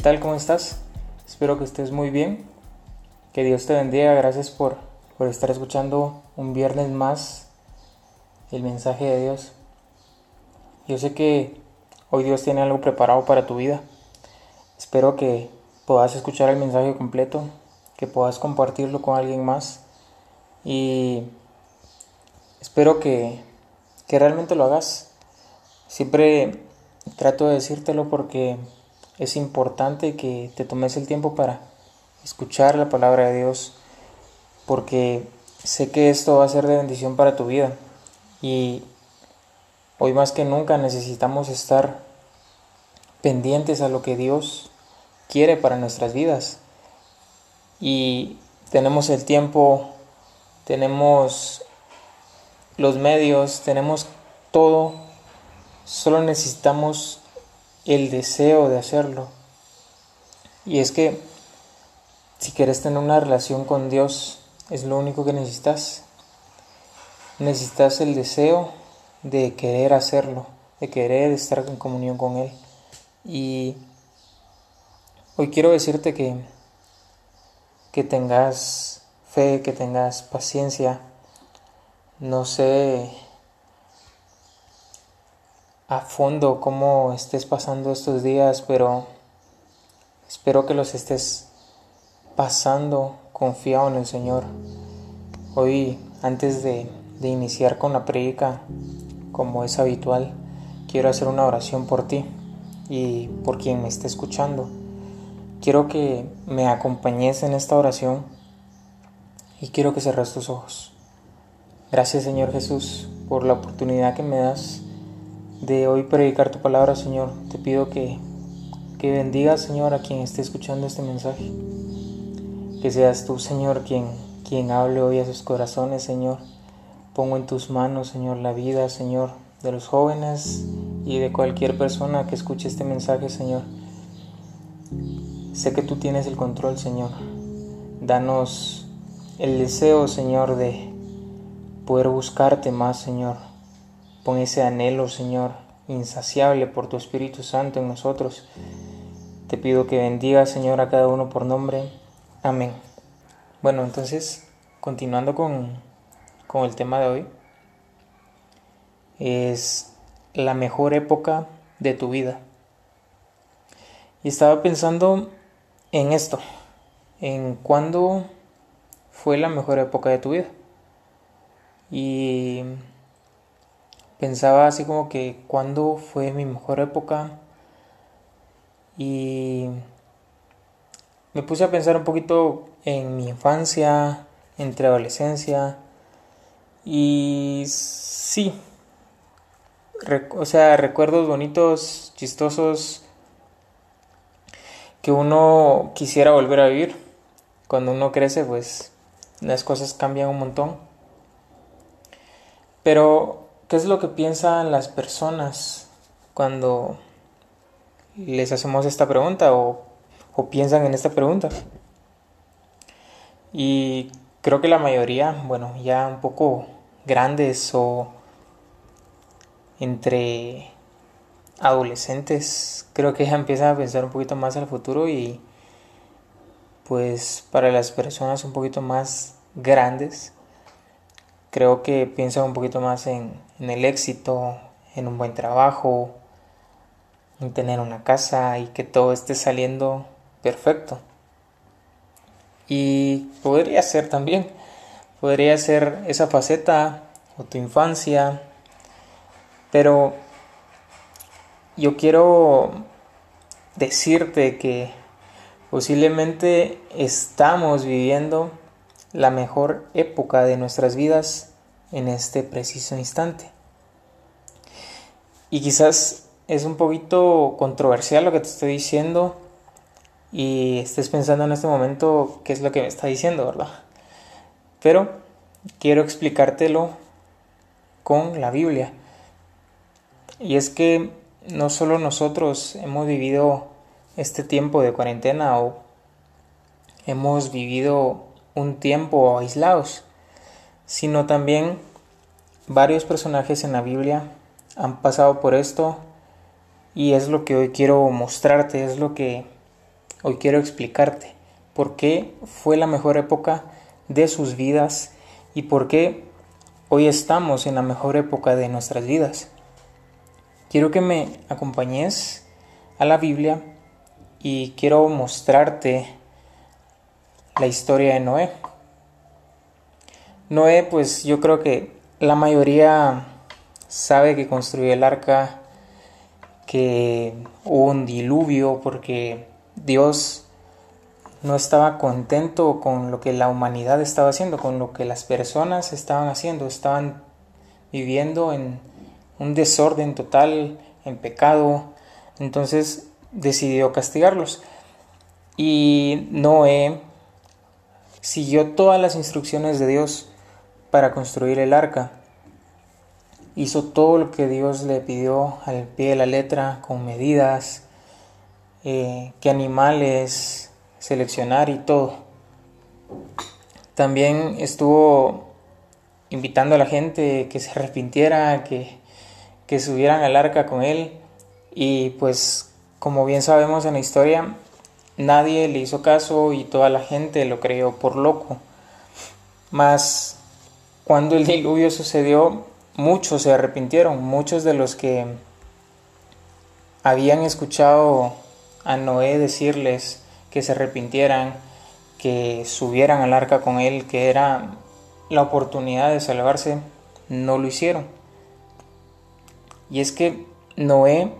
¿Qué tal? ¿Cómo estás? Espero que estés muy bien. Que Dios te bendiga. Gracias por, por estar escuchando un viernes más el mensaje de Dios. Yo sé que hoy Dios tiene algo preparado para tu vida. Espero que puedas escuchar el mensaje completo, que puedas compartirlo con alguien más y espero que, que realmente lo hagas. Siempre trato de decírtelo porque es importante que te tomes el tiempo para escuchar la palabra de Dios, porque sé que esto va a ser de bendición para tu vida. Y hoy más que nunca necesitamos estar pendientes a lo que Dios quiere para nuestras vidas. Y tenemos el tiempo, tenemos los medios, tenemos todo. Solo necesitamos el deseo de hacerlo. Y es que si quieres tener una relación con Dios, es lo único que necesitas. Necesitas el deseo de querer hacerlo, de querer estar en comunión con Él. Y hoy quiero decirte que, que tengas fe, que tengas paciencia. No sé a fondo cómo estés pasando estos días, pero espero que los estés pasando confiado en el Señor. Hoy, antes de, iniciar con la predica, como es habitual, quiero hacer una oración por ti y por quien me esté escuchando. Quiero que me acompañes en esta oración y quiero que cerres tus ojos. Gracias Señor Jesús por la oportunidad que me das de hoy predicar tu palabra, Señor. Te pido que, que Señor, a quien esté escuchando este mensaje. Que seas tú, Señor, quien, quien hable hoy a sus corazones, Señor. Pongo en tus manos, Señor, la vida, Señor, de los jóvenes y de cualquier persona que escuche este mensaje, Señor. Sé que tú tienes el control, Señor. Danos el deseo, Señor, de poder buscarte más, Señor Pon ese anhelo, Señor, insaciable por tu Espíritu Santo en nosotros. Te pido que bendiga, Señor, a cada uno por nombre. Amén. Bueno, entonces, continuando con, con el tema de hoy, es la mejor época de tu vida. Y estaba pensando en esto, en cuándo fue la mejor época de tu vida. Y pensaba así como que cuándo fue mi mejor época y me puse a pensar un poquito en mi infancia, entre adolescencia y sí, o sea, recuerdos bonitos, chistosos que uno quisiera volver a vivir. Cuando uno crece, pues las cosas cambian un montón. Pero ¿Qué es lo que piensan las personas cuando les hacemos esta pregunta o, piensan en esta pregunta? Y creo que la mayoría, bueno, ya un poco grandes o entre adolescentes, creo que ya empiezan a pensar un poquito más al futuro y pues para las personas un poquito más grandes, creo que piensan un poquito más en, el éxito, en un buen trabajo, en tener una casa y que todo esté saliendo perfecto. Y podría ser también, podría ser esa faceta o tu infancia, pero yo quiero decirte que posiblemente estamos viviendo la mejor época de nuestras vidas en este preciso instante. Y quizás es un poquito controversial lo que te estoy diciendo y estés pensando en este momento qué es lo que me está diciendo, ¿verdad? Pero quiero explicártelo con la Biblia. Y es que no solo nosotros hemos vivido este tiempo de cuarentena o hemos vivido un tiempo aislados, sino también varios personajes en la Biblia han pasado por esto y es lo que hoy quiero mostrarte, es lo que hoy quiero explicarte por qué fue la mejor época de sus vidas y por qué hoy estamos en la mejor época de nuestras vidas. Quiero que me acompañes a la Biblia y quiero mostrarte la historia de Noé. Noé, pues yo creo que la mayoría sabe que construyó el arca, que hubo un diluvio porque Dios no estaba contento con lo que la humanidad estaba haciendo, con lo que las personas estaban haciendo, estaban viviendo en un desorden total, en pecado, entonces decidió castigarlos. Y Noé siguió todas las instrucciones de Dios para construir el arca. Hizo todo lo que Dios le pidió al pie de la letra, con medidas, eh, qué animales seleccionar y todo. También estuvo invitando a la gente que se arrepintiera, que, que subieran al arca con él. Y pues como bien sabemos en la historia, nadie le hizo caso y toda la gente lo creyó por loco. Mas cuando el diluvio sucedió, muchos se arrepintieron, muchos de los que habían escuchado a Noé decirles que se arrepintieran, que subieran al arca con él, que era la oportunidad de salvarse, no lo hicieron. Y es que Noé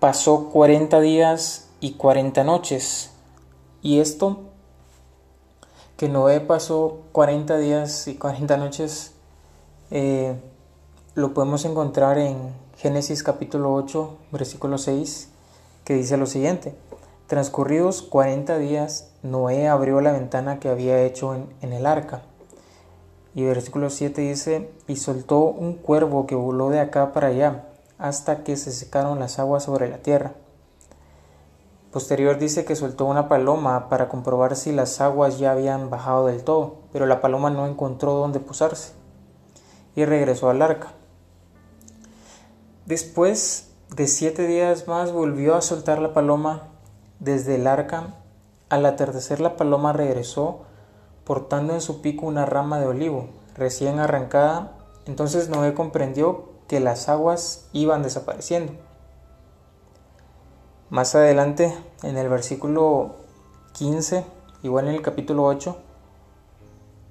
pasó 40 días y 40 noches. Y esto, que Noé pasó 40 días y 40 noches, eh, lo podemos encontrar en Génesis capítulo 8, versículo 6, que dice lo siguiente. Transcurridos 40 días, Noé abrió la ventana que había hecho en, en el arca. Y versículo 7 dice, y soltó un cuervo que voló de acá para allá, hasta que se secaron las aguas sobre la tierra. Posterior dice que soltó una paloma para comprobar si las aguas ya habían bajado del todo, pero la paloma no encontró dónde posarse y regresó al arca. Después de siete días más volvió a soltar la paloma desde el arca. Al atardecer la paloma regresó portando en su pico una rama de olivo recién arrancada. Entonces Noé comprendió que las aguas iban desapareciendo. Más adelante, en el versículo 15, igual en el capítulo 8,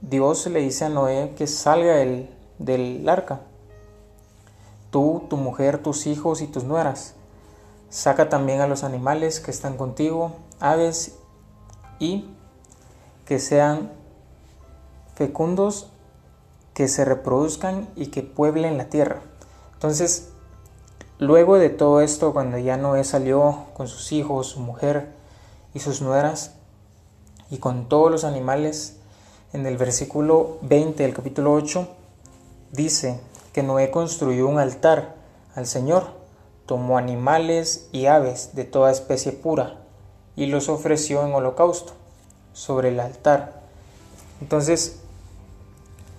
Dios le dice a Noé que salga del arca tú, tu mujer, tus hijos y tus nueras. Saca también a los animales que están contigo, aves, y que sean fecundos, que se reproduzcan y que pueblen la tierra. Entonces, luego de todo esto, cuando ya Noé salió con sus hijos, su mujer y sus nueras, y con todos los animales, en el versículo 20 del capítulo 8, dice, que Noé construyó un altar al Señor, tomó animales y aves de toda especie pura y los ofreció en holocausto sobre el altar. Entonces,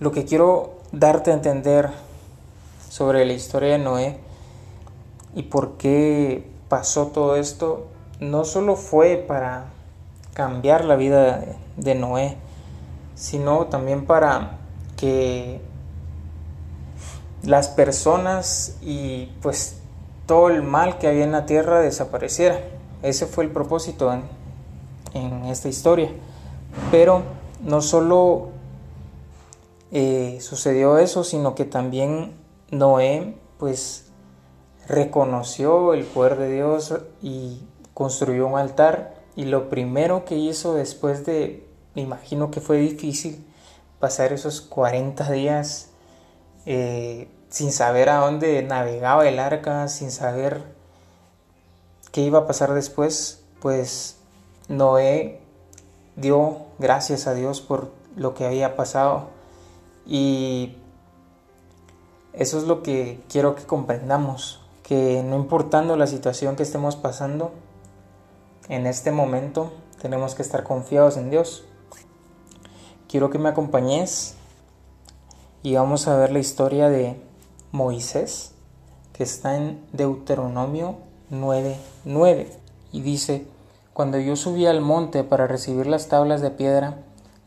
lo que quiero darte a entender sobre la historia de Noé y por qué pasó todo esto, no solo fue para cambiar la vida de Noé, sino también para que las personas y pues todo el mal que había en la tierra desapareciera. Ese fue el propósito en, esta historia. Pero no solo eh, sucedió eso, sino que también Noé pues reconoció el poder de Dios y construyó un altar. Y lo primero que hizo después de, me imagino que fue difícil pasar esos 40 días eh, sin saber a dónde navegaba el arca, sin saber qué iba a pasar después, pues Noé dio gracias a Dios por lo que había pasado. Y eso es lo que quiero que comprendamos, que no importando la situación que estemos pasando, en este momento tenemos que estar confiados en Dios. Quiero que me acompañes y vamos a ver la historia de Moisés, que está en Deuteronomio 9.9. y dice, Cuando yo subí al monte para recibir las tablas de piedra,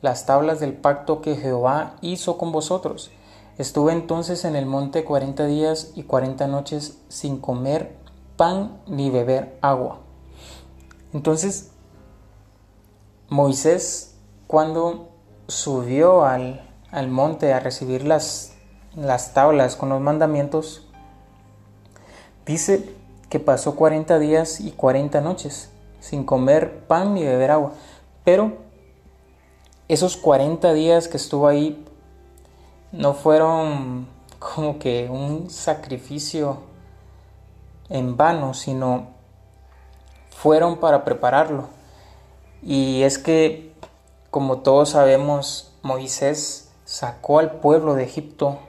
las tablas del pacto que Jehová hizo con vosotros, estuve entonces en el monte cuarenta días y cuarenta noches sin comer pan ni beber agua. Entonces, Moisés, cuando subió al, al monte a recibir las, las tablas con los mandamientos, dice que pasó 40 días y 40 noches sin comer pan ni beber agua. Pero esos 40 días que estuvo ahí no fueron como que un sacrificio en vano, sino fueron para prepararlo. Y es que, como todos sabemos, Moisés sacó al pueblo de Egipto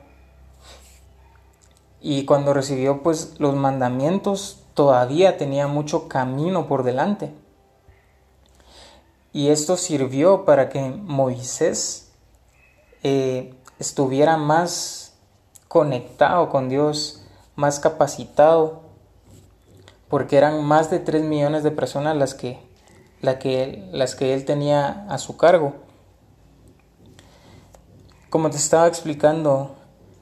y cuando recibió pues los mandamientos todavía tenía mucho camino por delante. Y esto sirvió para que Moisés eh, estuviera más conectado con Dios, más capacitado, porque eran más de 3 millones de personas las que, que, las que él tenía a su cargo. Como te estaba explicando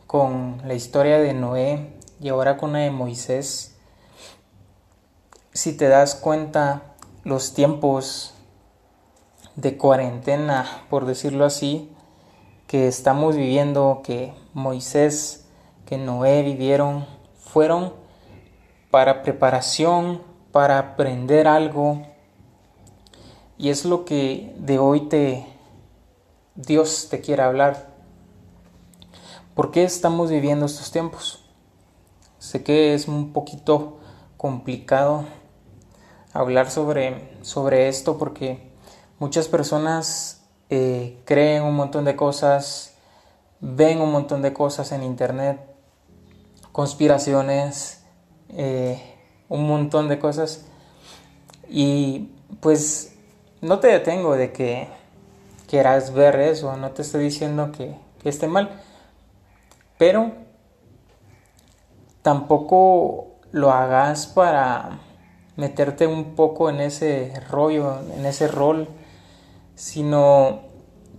con la historia de Noé y ahora con la de Moisés, si te das cuenta, los tiempos de cuarentena, por decirlo así, que estamos viviendo, que Moisés, que Noé vivieron, fueron para preparación, para aprender algo. Y es lo que de hoy te Dios te quiere hablar. ¿Por qué estamos viviendo estos tiempos? Sé que es un poquito complicado hablar sobre, sobre esto porque muchas personas eh, creen un montón de cosas, ven un montón de cosas en internet, conspiraciones, eh, un montón de cosas. Y pues no te detengo de que quieras ver eso, no te estoy diciendo que, que esté mal, pero tampoco lo hagas para meterte un poco en ese rollo, en ese rol, sino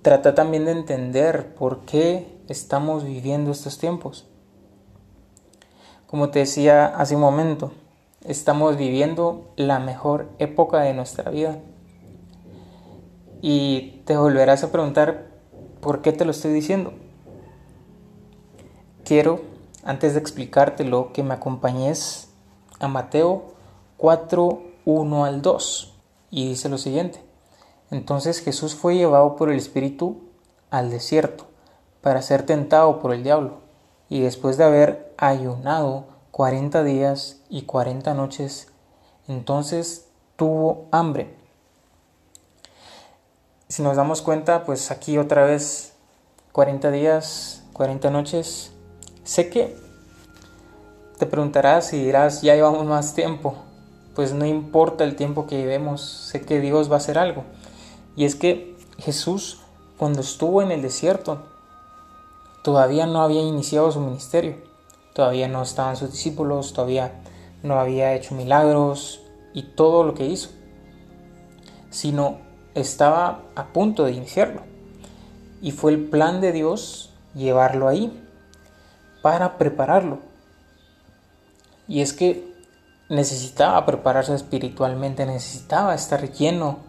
trata también de entender por qué estamos viviendo estos tiempos. Como te decía hace un momento, estamos viviendo la mejor época de nuestra vida. Y te volverás a preguntar, ¿por qué te lo estoy diciendo? Quiero, antes de explicártelo, que me acompañes a Mateo 4, 1 al 2. Y dice lo siguiente. Entonces Jesús fue llevado por el Espíritu al desierto para ser tentado por el diablo. Y después de haber ayunado 40 días y 40 noches, entonces tuvo hambre. Si nos damos cuenta, pues aquí otra vez 40 días, 40 noches. Sé que te preguntarás y dirás, ya llevamos más tiempo pues no importa el tiempo que llevemos, sé que Dios va a hacer algo. Y es que Jesús, cuando estuvo en el desierto, todavía no había iniciado su ministerio, todavía no estaban sus discípulos, todavía no había hecho milagros y todo lo que hizo, sino estaba a punto de iniciarlo. Y fue el plan de Dios llevarlo ahí para prepararlo. Y es que necesitaba prepararse espiritualmente, necesitaba estar lleno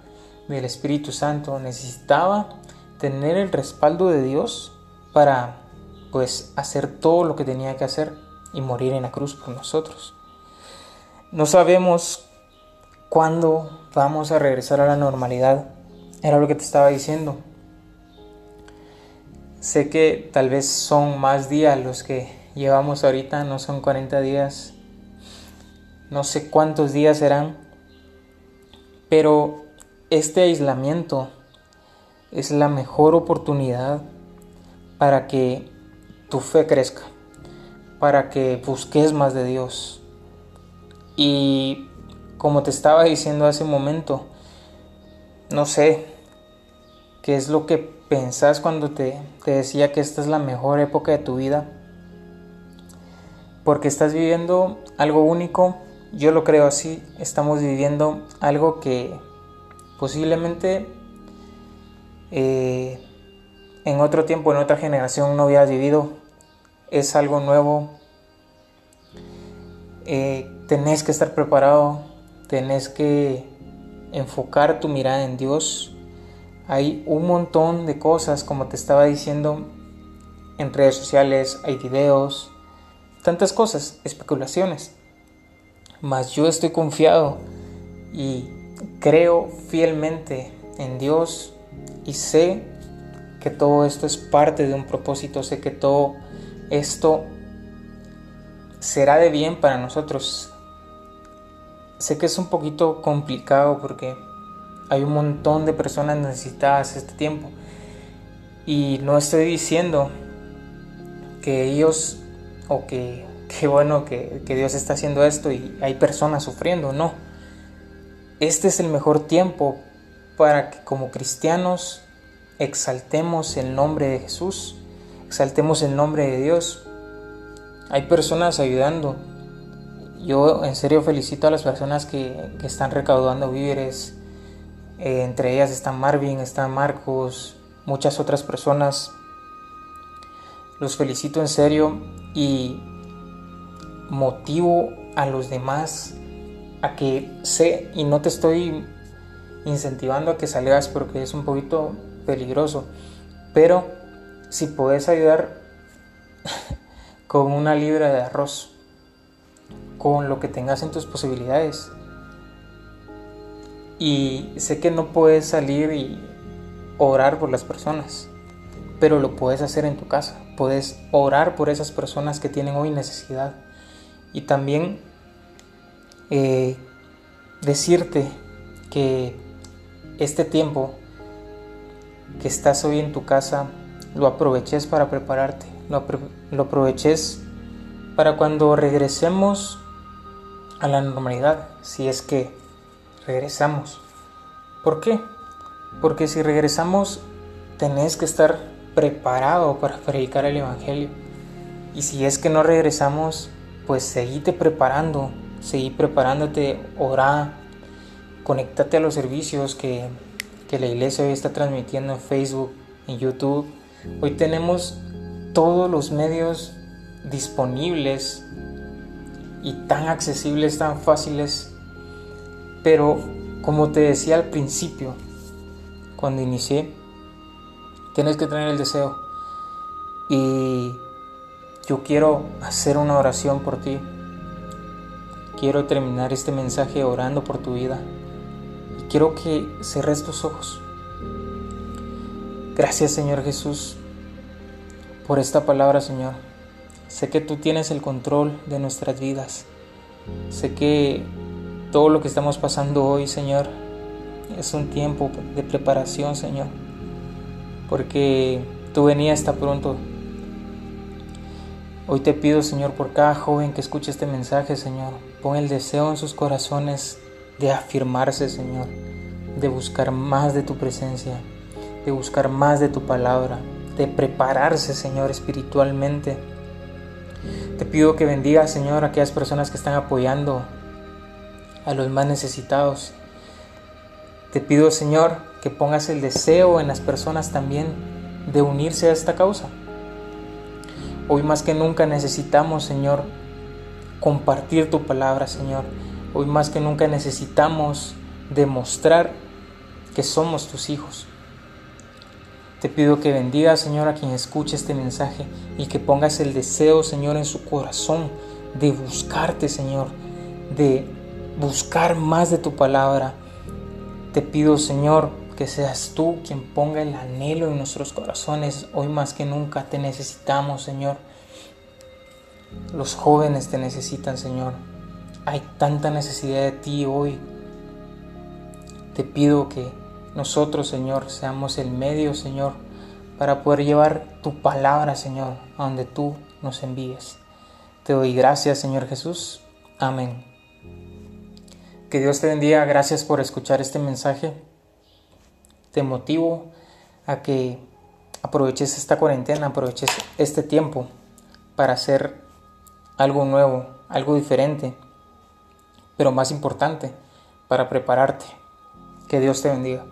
del Espíritu Santo, necesitaba tener el respaldo de Dios para pues hacer todo lo que tenía que hacer y morir en la cruz por nosotros. No sabemos cuándo vamos a regresar a la normalidad. Era lo que te estaba diciendo. Sé que tal vez son más días los que llevamos ahorita, no son 40 días, no sé cuántos días serán, pero este aislamiento es la mejor oportunidad para que tu fe crezca, para que busques más de Dios. Y como te estaba diciendo hace un momento, no sé qué es lo que pensás cuando te, te decía que esta es la mejor época de tu vida, porque estás viviendo algo único yo lo creo así, estamos viviendo algo que posiblemente eh, en otro tiempo, en otra generación no habías vivido. Es algo nuevo. Eh, tenés que estar preparado, tenés que enfocar tu mirada en Dios. Hay un montón de cosas, como te estaba diciendo, en redes sociales, hay videos, tantas cosas, especulaciones. Mas yo estoy confiado y creo fielmente en Dios y sé que todo esto es parte de un propósito, sé que todo esto será de bien para nosotros. Sé que es un poquito complicado porque hay un montón de personas necesitadas este tiempo y no estoy diciendo que ellos o que bueno que Dios está haciendo esto y hay personas sufriendo, no. Este es el mejor tiempo para que como cristianos exaltemos el nombre de Jesús, exaltemos el nombre de Dios. Hay personas ayudando. Yo en serio felicito a las personas que, están recaudando víveres. Eh, entre ellas está Marvin, está Marcos, muchas otras personas. Los felicito en serio y motivo a los demás a que sé y no te estoy incentivando a que salgas porque es un poquito peligroso. Pero si puedes ayudar con una libra de arroz, con lo que tengas en tus posibilidades. Y sé que no puedes salir y orar por las personas, pero lo puedes hacer en tu casa. Puedes orar por esas personas que tienen hoy necesidad. Y también eh, decirte que este tiempo que estás hoy en tu casa lo aproveches para prepararte, lo, aproveches para cuando regresemos a la normalidad, si es que regresamos. ¿Por qué? Porque si regresamos tenés que estar preparado para predicar el Evangelio. Y si es que no regresamos, pues seguite preparando, seguí preparándote, orá, conéctate a los servicios que que la iglesia hoy está transmitiendo en Facebook, en YouTube. Hoy tenemos todos los medios disponibles y tan accesibles, tan fáciles. Pero como te decía al principio, cuando inicié, tienes que tener el deseo. Y yo quiero hacer una oración por ti. Quiero terminar este mensaje orando por tu vida. Quiero que cerres tus ojos. Gracias Señor Jesús por esta palabra Señor. Sé que tú tienes el control de nuestras vidas. Sé que todo lo que estamos pasando hoy Señor es un tiempo de preparación Señor. Porque tu venida está pronto. Hoy te pido Señor por cada joven que escuche este mensaje Señor. Pon el deseo en sus corazones de afirmarse, Señor, de buscar más de tu presencia, de buscar más de tu palabra, de prepararse, Señor, espiritualmente. Te pido que bendiga, Señor, a aquellas personas que están apoyando a los más necesitados. Te pido, Señor, que pongas el deseo en las personas también de unirse a esta causa. Hoy más que nunca necesitamos, Señor, compartir tu palabra, Señor. Hoy más que nunca necesitamos demostrar que somos tus hijos. Te pido que bendiga, Señor, a quien escuche este mensaje y que pongas el deseo, Señor, en su corazón de buscarte, Señor, de buscar más de tu palabra. Te pido, Señor, que seas tú quien ponga el anhelo en nuestros corazones. Hoy más que nunca te necesitamos, Señor. Los jóvenes te necesitan, Señor. Hay tanta necesidad de ti hoy. Te pido que nosotros, Señor, seamos el medio, Señor, para poder llevar tu palabra, Señor, a donde tú nos envíes. Te doy gracias, Señor Jesús. Amén. Que Dios te bendiga. Gracias por escuchar este mensaje. Te motivo a que aproveches esta cuarentena, aproveches este tiempo para hacer algo nuevo, algo diferente pero más importante, para prepararte. Que Dios te bendiga.